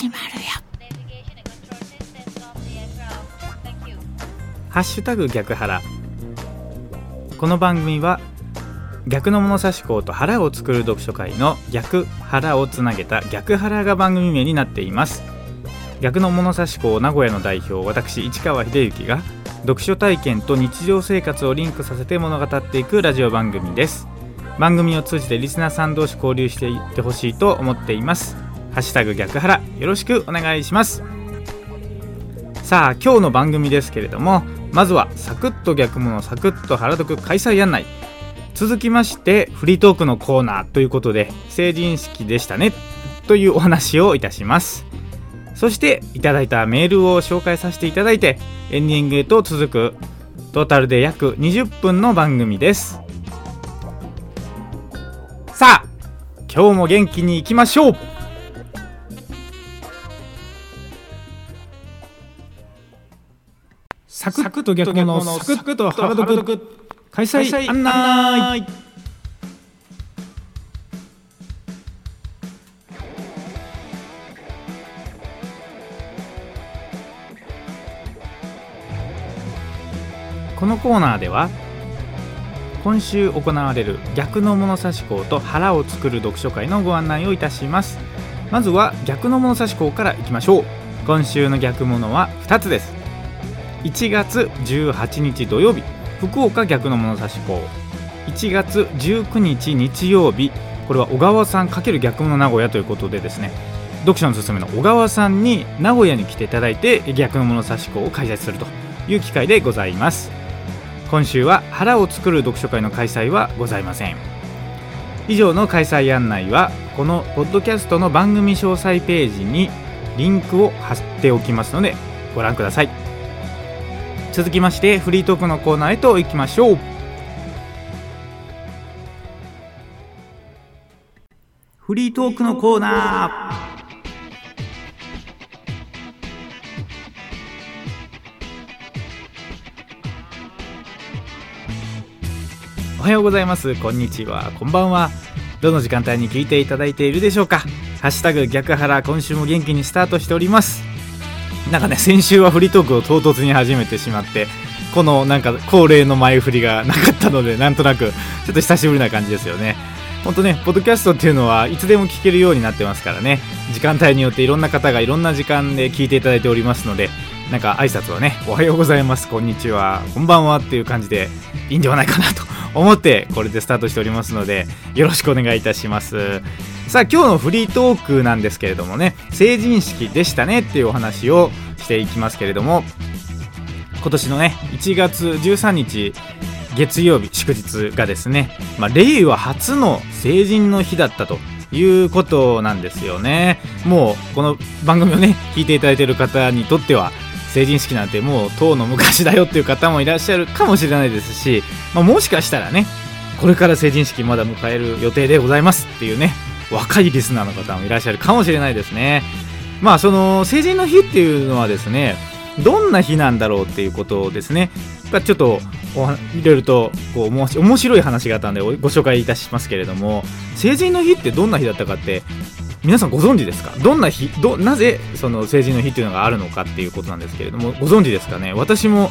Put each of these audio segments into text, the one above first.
始まるよ。ハッシュタグ逆腹。この番組は逆の物差し校と腹を作る読書会の逆腹をつなげた逆腹が番組名になっています。逆の物差し校名古屋の代表私市川秀幸が読書体験と日常生活をリンクさせて物語っていくラジオ番組です。番組を通じてリスナーさん同士交流していってほしいと思っています。ハッシュタグ逆腹よろしくお願いします。さあ今日の番組ですけれどもまずはサクッと逆物サクッと腹読開催案内。続きましてフリートークのコーナーということで成人式でしたねというお話をいたします。そしていただいたメールを紹介させていただいてエンディングへと続くトータルで約20分の番組です。さあ今日も元気にいきましょう。サクッと逆のサクッと腹読開催案内このコーナーでは今週行われる逆の物差し校と腹を作る読書会のご案内をいたします。まずは逆の物差し校からいきましょう。今週の逆物は2つです1月18日土曜日福岡逆の物差し校1月19日日曜日これは小川さん×逆物名古屋ということでですね読書のすすめの小川さんに名古屋に来ていただいて逆の物差し校を開催するという機会でございます。今週は腹を作る読書会の開催はございません。以上の開催案内はこのポッドキャストの番組詳細ページにリンクを貼っておきますのでご覧ください。続きましてフリートークのコーナーへと行きましょう。フリートークのコーナー。おはようございます。こんにちは。こんばんは。どの時間帯に聞いていただいているでしょうか。ハッシュタグ逆腹今週も元気にスタートしております。なんかね先週はフリートークを唐突に始めてしまってこのなんか恒例の前振りがなかったのでなんとなくちょっと久しぶりな感じですよね。ほんとねポッドキャストっていうのはいつでも聞けるようになってますからね。時間帯によっていろんな方がいろんな時間で聞いていただいておりますのでなんか挨拶はねおはようございますこんにちはこんばんはっていう感じでいいんではないかなと 思ってこれでスタートしておりますのでよろしくお願いいたします。さあ今日のフリートークなんですけれどもね成人式でしたねっていうお話をしていきますけれども今年のね1月13日月曜日祝日がですね、まあ、令和初の成人の日だったということなんですよね。もうこの番組をね聞いていただいている方にとっては成人式なんてもうとうの昔だよっていう方もいらっしゃるかもしれないですし、まあ、もしかしたらねこれから成人式まだ迎える予定でございますっていうね若いリスナーの方もいらっしゃるかもしれないですね。まあその成人の日っていうのはですねどんな日なんだろうっていうことですね。ちょっといろいろとこう面白い話があったんでご紹介いたしますけれども成人の日ってどんな日だったかって皆さんご存知ですか？どんな日どなぜその成人の日っていうのがあるのかっていうことなんですけれどもご存知ですかね？私も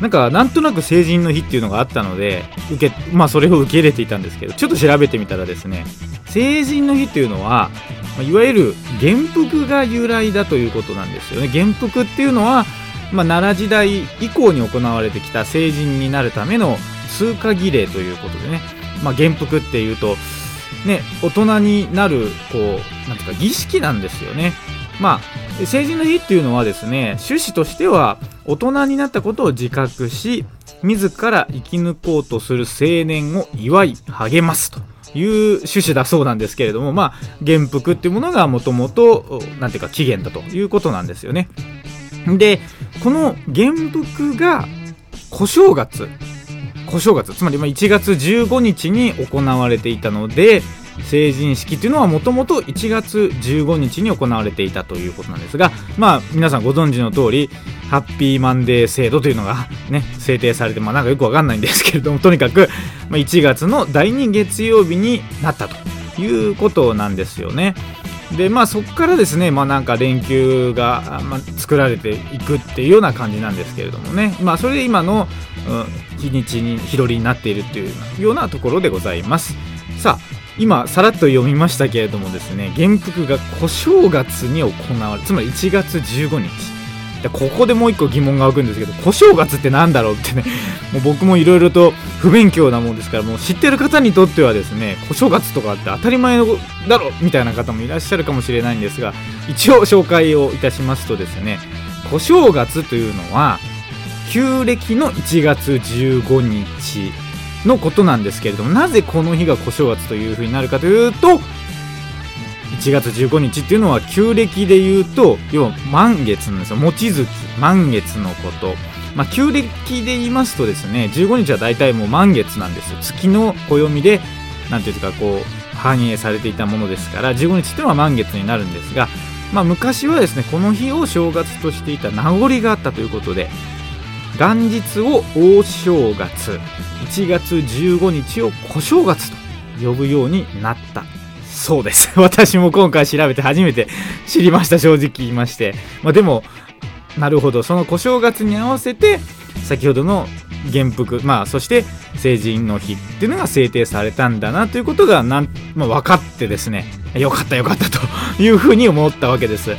なんかなんとなく成人の日っていうのがあったので受けまあそれを受け入れていたんですけどちょっと調べてみたらですね成人の日っていうのは、まいわゆる元服が由来だということなんですよね。元服っていうのは、まあ、奈良時代以降に行われてきた成人になるための通過儀礼ということでね、まあ、元服っていうとね、大人になる、こう、なんていうか、儀式なんですよね。まあ、成人の日っていうのはですね、趣旨としては、大人になったことを自覚し、自ら生き抜こうとする青年を祝い、励ますという趣旨だそうなんですけれども、まあ、元服っていうものがもともと、なんていうか、起源だということなんですよね。で、この元服が、小正月小正月つまり1月15日に行われていたので成人式っていうのはもともと1月15日に行われていたということなんですがまあ皆さんご存知の通りハッピーマンデー制度というのがね制定されてまあなんかよくわかんないんですけれどもとにかく1月の第2月曜日になったということなんですよね。でまあそこからですねまあなんか連休が、まあ、作られていくっていうような感じなんですけれどもね。まあそれで今の、うん、日にちに日取りになっているというようなところでございます。さあ今さらっと読みましたけれどもですね元服が小正月に行われつまり1月15日。でここでもう一個疑問が湧くんですけど小正月って何だろうってね。もう僕もいろいろと不勉強なもんですからもう知ってる方にとってはですね小正月とかって当たり前のだろみたいな方もいらっしゃるかもしれないんですが一応紹介をいたしますとですね小正月というのは旧暦の1月15日のことなんですけれどもなぜこの日が小正月というふうになるかというと1月15日っていうのは旧暦で言うと要は満月なんですよ。望月満月のこと。まあ、旧暦で言いますとですね15日は大体もう満月なんですよ。月の暦で何ていうかこう反映されていたものですから15日っていうのは満月になるんですが、まあ、昔はですねこの日を正月としていた名残があったということで元日を大正月1月15日を小正月と呼ぶようになった。そうです。私も今回調べて初めて知りました正直言いまして、まあ、でもなるほど。その小正月に合わせて先ほどの元服まあそして成人の日っていうのが制定されたんだなということがなん、まあ、分かってですね。よかったよかったというふうに思ったわけです。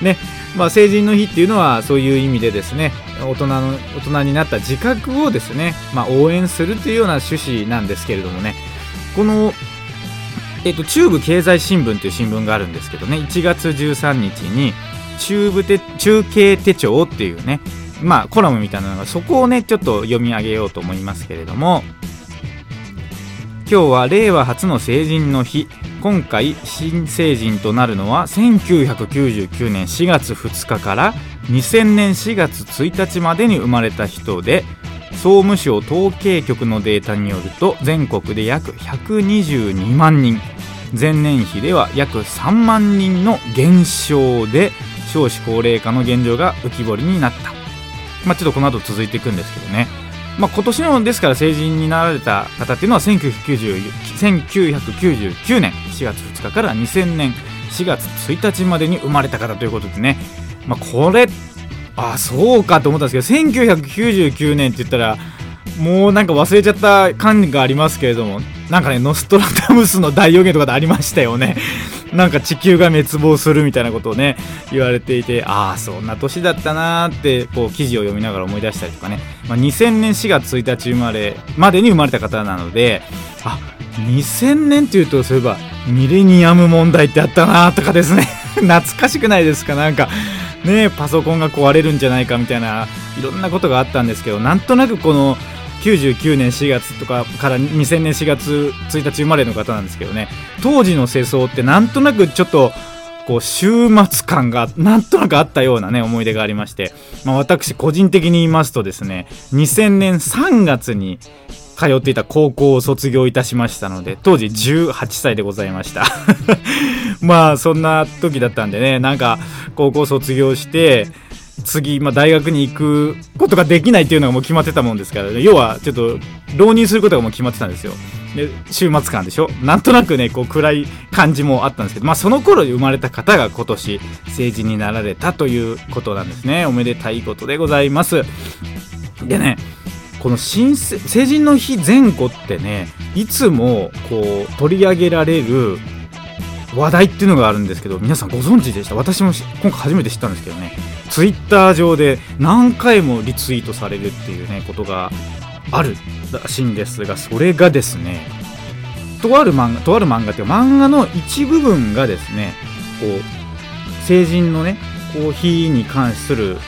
ね。まあ、成人の日っていうのはそういう意味でですね大人の大人になった自覚をですね、まあ、応援するというような趣旨なんですけれどもね。このえっと、中部経済新聞という新聞があるんですけどね。1月13日に中部て中継手帳っていうねまあコラムみたいなのがそこをねちょっと読み上げようと思いますけれども今日は令和初の成人の日。今回新成人となるのは1999年4月2日から2000年4月1日までに生まれた人で総務省統計局のデータによると全国で約122万人。前年比では約3万人の減少で少子高齢化の現状が浮き彫りになった、まあ、ちょっとこの後続いていくんですけどね、まあ、今年のですから成人になられた方っていうのは1999年。4月2日から2000年。4月1日までに生まれた方ということでね、まあ、これあそうかと思ったんですけど1999年って言ったらもうなんか忘れちゃった感がありますけれどもなんかねノストラダムスの大予言とかでありましたよね。なんか地球が滅亡するみたいなことをね言われていてああそんな年だったなーってこう記事を読みながら思い出したりとかね、まあ、2000年4月1日生まれまでに生まれた方なのであ2000年っていうとそういえばミレニアム問題ってあったなーとかですね。懐かしくないですか？なんかねパソコンが壊れるんじゃないかみたいないろんなことがあったんですけどなんとなくこの99年4月とかから2000年4月1日生まれの方なんですけどね当時の世相ってなんとなくちょっとこう週末感がなんとなくあったようなね思い出がありまして、まあ、私個人的に言いますとですね2000年3月に通っていた高校を卒業いたしましたので当時18歳でございました。まあそんな時だったんでねなんか高校卒業して次、まあ、大学に行くことができないっていうのがもう決まってたもんですから、ね、要はちょっと浪人することがもう決まってたんですよ。で週末間でしょ。なんとなくねこう暗い感じもあったんですけど、まあ、その頃に生まれた方が今年成人になられたということなんですね。おめでたいことでございます。でねこの新成人の日前後ってねいつもこう取り上げられる話題っていうのがあるんですけど皆さんご存知でした？私も今回初めて知ったんですけどね。ツイッター上で何回もリツイートされるっていうねことがあるらしいんですがそれがですねとある漫画とある漫画っていうか漫画の一部分がですねこう成人のねこう日に関する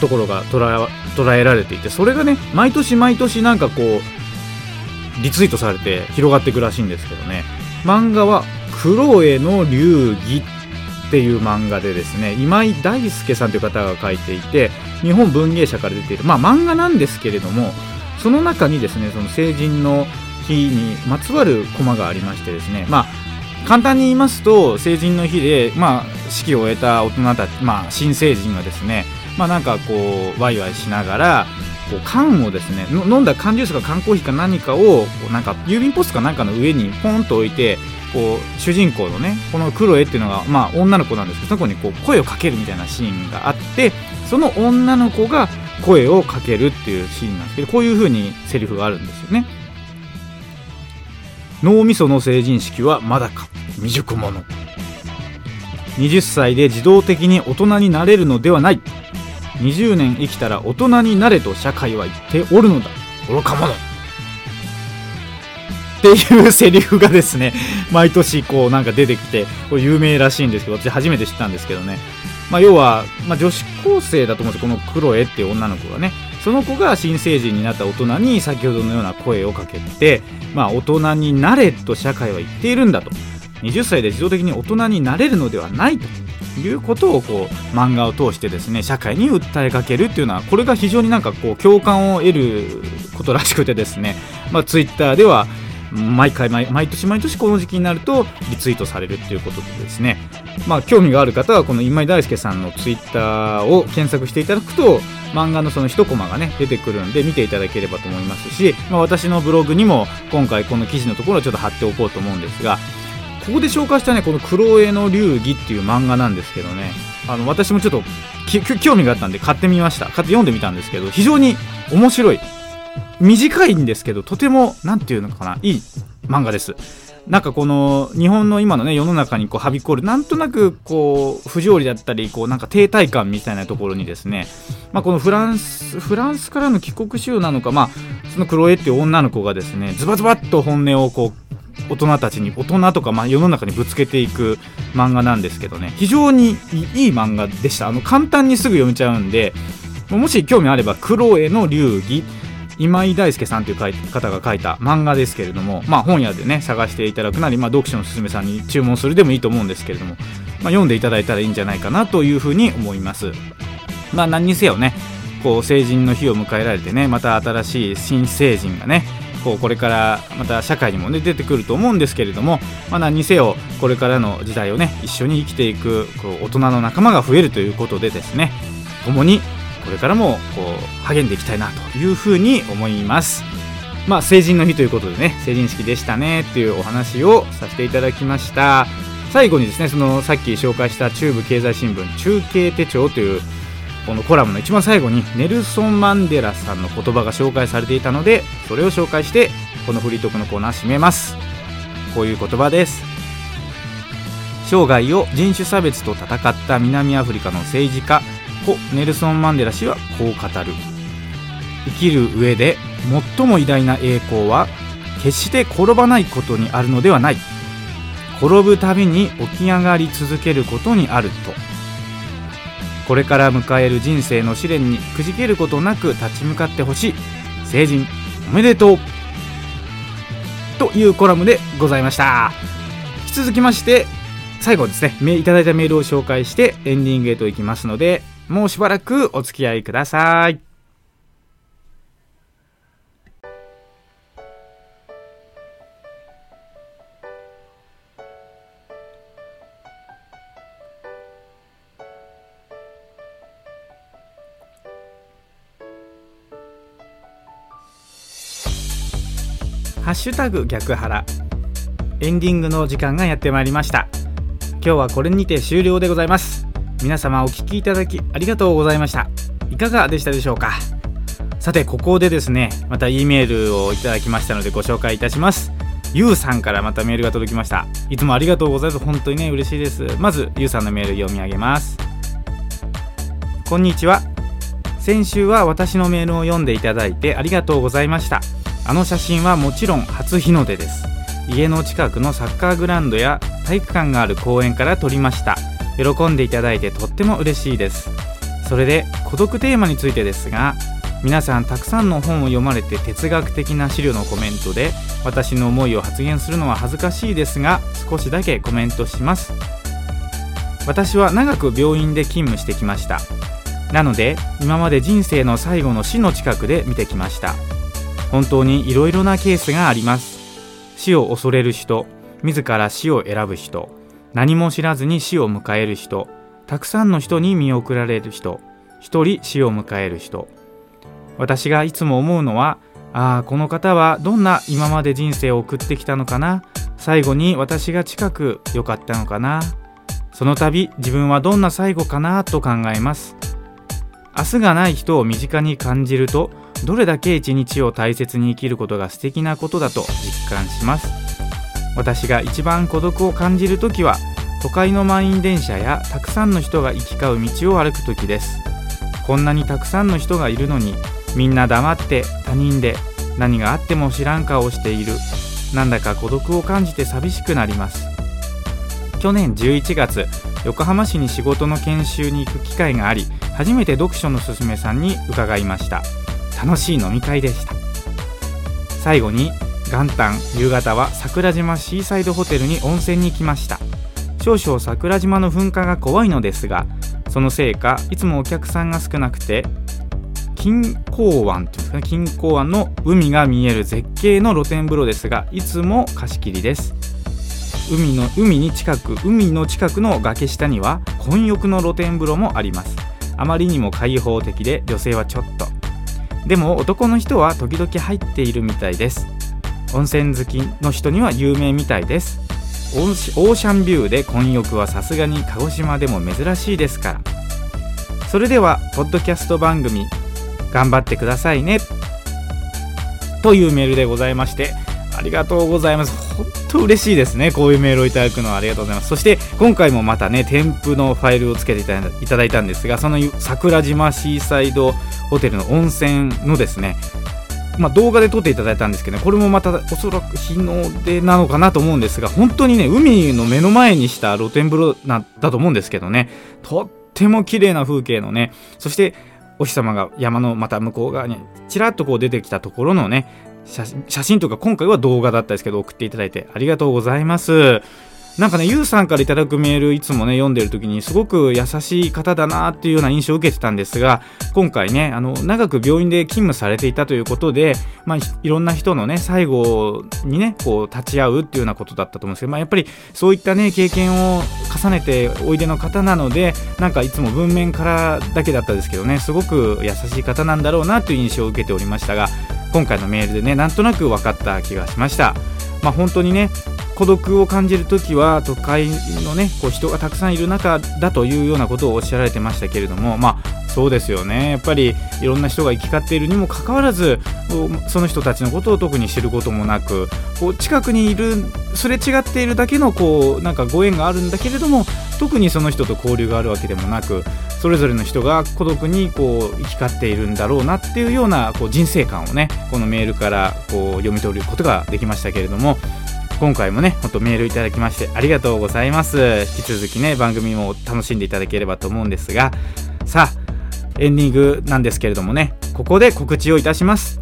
ところが捉えられていてそれがね毎年毎年なんかこうリツイートされて広がっていくらしいんですけどね。漫画は「クロエの流儀」っていう漫画でですね今井大輔さんという方が書いていて日本文芸社から出ている。まあ漫画なんですけれどもその中にですねその成人の日にまつわるコマがありましてですねまあ簡単に言いますと成人の日で、まあ、式を終えた大人たち、まあ、新成人がですね、まあ、なんかこうワイワイしながらこう缶をですね飲んだ缶ジュースか缶コーヒーか何かをなんか郵便ポストかなんかの上にポンと置いてこう主人公のねこのクロエっていうのが、まあ、女の子なんですけどその子にこう声をかけるみたいなシーンがあってその女の子が声をかけるっていうシーンなんですけどこういう風にセリフがあるんですよね。脳みその成人式はまだか。未熟者。20歳で自動的に大人になれるのではない。20年生きたら大人になれと社会は言っておるのだ。愚か者。っていうセリフがですね 毎年こうなんか出てきてこれ有名らしいんですけど私初めて知ったんですけどね。まあ、要は、まあ、女子高生だと思うんですよこのクロエっていう女の子がね。その子が新成人になった大人に先ほどのような声をかけて、まあ、大人になれと社会は言っているんだと20歳で自動的に大人になれるのではないということをこう漫画を通してですね社会に訴えかけるっていうのはこれが非常になんかこう共感を得ることらしくてですね、まあ、ツイッターでは毎回毎年毎年この時期になるとリツイートされるっていうことでですねまあ興味がある方はこの今井大輔さんのツイッターを検索していただくと漫画のその一コマがね出てくるんで見ていただければと思いますし、まあ、私のブログにも今回この記事のところをちょっと貼っておこうと思うんですがここで紹介したねこの「黒江の流儀」っていう漫画なんですけどね。あの私もちょっと興味があったんで買ってみました。買って読んでみたんですけど非常に面白い。短いんですけどとても何て言うのかないい漫画です。なんかこの日本の今のね世の中にこうはびこるなんとなくこう不条理だったりこうなんか停滞感みたいなところにですね、まあ、このフランスフランスからの帰国集なのかまあそのクロエっていう女の子がですねズバズバッと本音をこう大人たちに大人とかまあ世の中にぶつけていく漫画なんですけどね非常にいい漫画でしたあの簡単にすぐ読めちゃうんでもし興味あれば「クロエの流儀」今井大輔さんという方が書いた漫画ですけれども、まあ、本屋でね探していただくなり、まあ、読書のすすめさんに注文するでもいいと思うんですけれども、まあ、読んでいただいたらいいんじゃないかなというふうに思います。まあ、何にせよねこう成人の日を迎えられてねまた新しい新成人がねこうこれからまた社会にもね出てくると思うんですけれども、まあ、何にせよこれからの時代をね一緒に生きていくこう大人の仲間が増えるということでですね共にこれからもこう励んでいきたいなというふうに思います。まあ成人の日ということでね成人式でしたねっていうお話をさせていただきました。最後にですねそのさっき紹介した中部経済新聞中継手帳というこのコラムの一番最後にネルソン・マンデラさんの言葉が紹介されていたのでそれを紹介してこのフリートークのコーナー締めます。こういう言葉です。生涯を人種差別と戦った南アフリカの政治家故ネルソン・マンデラ氏はこう語る。生きる上で最も偉大な栄光は決して転ばないことにあるのではない。転ぶたびに起き上がり続けることにあると。これから迎える人生の試練にくじけることなく立ち向かってほしい。成人おめでとう。というコラムでございました。引き続きまして最後ですね。いただいたメールを紹介してエンディングへと行きますのでもうしばらくお付き合いください。シュタグ逆腹エンディングの時間がやってまいりました。今日はこれにて終了でございます。皆様お聴きいただきありがとうございました。いかがでしたでしょうか？さてここでですねまた E メールをいただきましたのでご紹介いたします。ゆうさんからまたメールが届きました。いつもありがとうございます。本当にね嬉しいです。まずゆうさんのメール読み上げます。こんにちは。先週は私のメールを読んでいただいてありがとうございました。あの写真はもちろん初日の出です。家の近くのサッカーグラウンドや体育館がある公園から撮りました。喜んでいただいてとっても嬉しいです。それで孤独テーマについてですが皆さんたくさんの本を読まれて哲学的な資料のコメントで私の思いを発言するのは恥ずかしいですが少しだけコメントします。私は長く病院で勤務してきました。なので今まで人生の最後の死の近くで見てきました。本当にいろいろなケースがあります。死を恐れる人自ら死を選ぶ人何も知らずに死を迎える人たくさんの人に見送られる人一人死を迎える人。私がいつも思うのはああこの方はどんな今まで人生を送ってきたのかな？最後に私が近く良かったのかな？その度自分はどんな最後かな？と考えます。明日がない人を身近に感じるとどれだけ一日を大切に生きることが素敵なことだと実感します。私が一番孤独を感じる時は都会の満員電車やたくさんの人が行き交う道を歩く時です。こんなにたくさんの人がいるのにみんな黙って他人で何があっても知らん顔をしている。なんだか孤独を感じて寂しくなります。去年11月横浜市に仕事の研修に行く機会があり初めて読書のすすめさんに伺いました。楽しい飲み会でした。最後に元旦夕方は桜島シーサイドホテルに温泉に来ました。少々桜島の噴火が怖いのですがそのせいかいつもお客さんが少なくて金港湾というんですかね金港湾の海が見える絶景の露天風呂ですがいつも貸し切りです。海の海に近く海の近くの崖下には混浴の露天風呂もあります。あまりにも開放的で女性はちょっと。でも男の人は時々入っているみたいです。温泉好きの人には有名みたいです。オーシャンビューで混浴はさすがに鹿児島でも珍しいですから。それではポッドキャスト番組頑張ってくださいね。というメールでございましてありがとうございます。本当嬉しいですね。こういうメールをいただくのはありがとうございます。そして今回もまたね添付のファイルをつけていただいたんですがその桜島シーサイドホテルの温泉のですねまあ、動画で撮っていただいたんですけど、ね、これもまたおそらく日の出なのかなと思うんですが本当にね海の目の前にした露天風呂なだと思うんですけどねとっても綺麗な風景のねそしてお日様が山のまた向こう側にちらっとこう出てきたところのね写真とか今回は動画だったですけど送っていただいてありがとうございます。なんかね、ゆうさんからいただくメール、いつもね、読んでる時に、すごく優しい方だなっていうような印象を受けてたんですが、今回ね、あの、長く病院で勤務されていたということで、まあ、いろんな人のね、最後にね、こう、立ち会うっていうようなことだったと思うんですけど、まあ、やっぱりそういったね、経験を重ねておいでの方なので、なんかいつも文面からだけだったですけどね、すごく優しい方なんだろうなという印象を受けておりましたが、今回のメールでね、なんとなく分かった気がしました。まあ、本当にね孤独を感じるときは都会のねこう人がたくさんいる中だというようなことをおっしゃられてましたけれどもまあそうですよねやっぱりいろんな人が行き交っているにもかかわらずその人たちのことを特に知ることもなくこう近くにいるすれ違っているだけのこうなんかご縁があるんだけれども特にその人と交流があるわけでもなくそれぞれの人が孤独にこう行き交っているんだろうなっていうようなこう人生観をねこのメールからこう読み取ることができましたけれども今回もねほんとメールいただきましてありがとうございます。引き続きね番組も楽しんでいただければと思うんですがさあエンディングなんですけれどもねここで告知をいたします。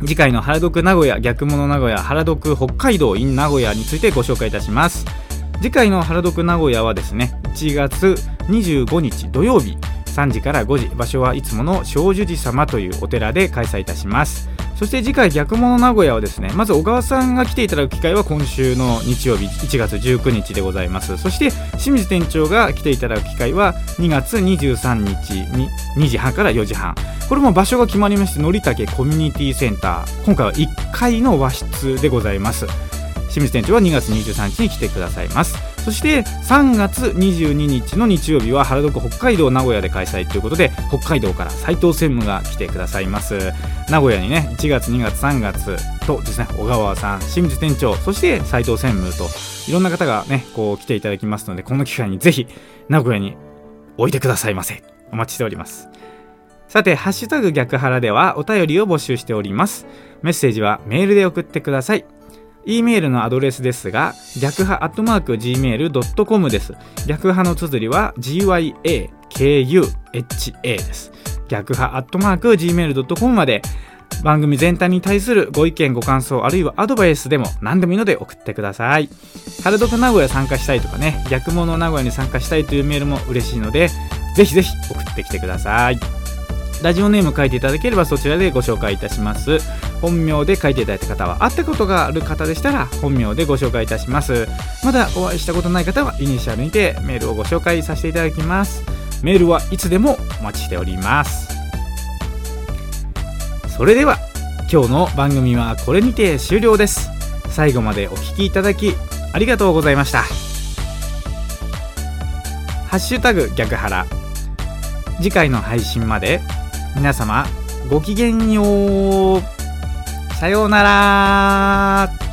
次回の原読名古屋逆物名古屋原読北海道 in 名古屋についてご紹介いたします。次回の原読名古屋はですね1月25日土曜日3時から5時場所はいつもの正寿寺様というお寺で開催いたします。そして次回逆物名古屋はですねまず小川さんが来ていただく機会は今週の日曜日1月19日でございます。そして清水店長が来ていただく機会は2月23日に2時半から4時半。これも場所が決まりましてのりたけコミュニティセンター。今回は1階の和室でございます。清水店長は2月23日に来てくださいますそして3月22日の日曜日は原宿北海道名古屋で開催ということで北海道から斉藤専務が来てくださいます名古屋にね1月2月3月とですね小川さん清水店長そして斉藤専務といろんな方がねこう来ていただきますのでこの機会にぜひ名古屋においでくださいませお待ちしておりますさて、ハッシュタグ逆腹ではお便りを募集しております。メッセージはメールで送ってください。E メールのアドレスですが、逆派アットマーク Gmail.com です。逆派の綴りは GYAKUHA です。逆派アットマーク Gmail.com まで番組全体に対するご意見ご感想あるいはアドバイスでも何でもいいので送ってください春毒名古屋参加したいとかね逆物名古屋に参加したいというメールも嬉しいのでぜひぜひ送ってきてくださいラジオネーム書いていただければそちらでご紹介いたします。本名で書いていただいた方は会ったことがある方でしたら本名でご紹介いたします。まだお会いしたことない方はイニシャルにてメールをご紹介させていただきます。メールはいつでもお待ちしております。それでは今日の番組はこれにて終了です。最後までお聴きいただきありがとうございました。ハッシュタグ逆ハラ。次回の配信まで皆様ごきげんよう。さようなら。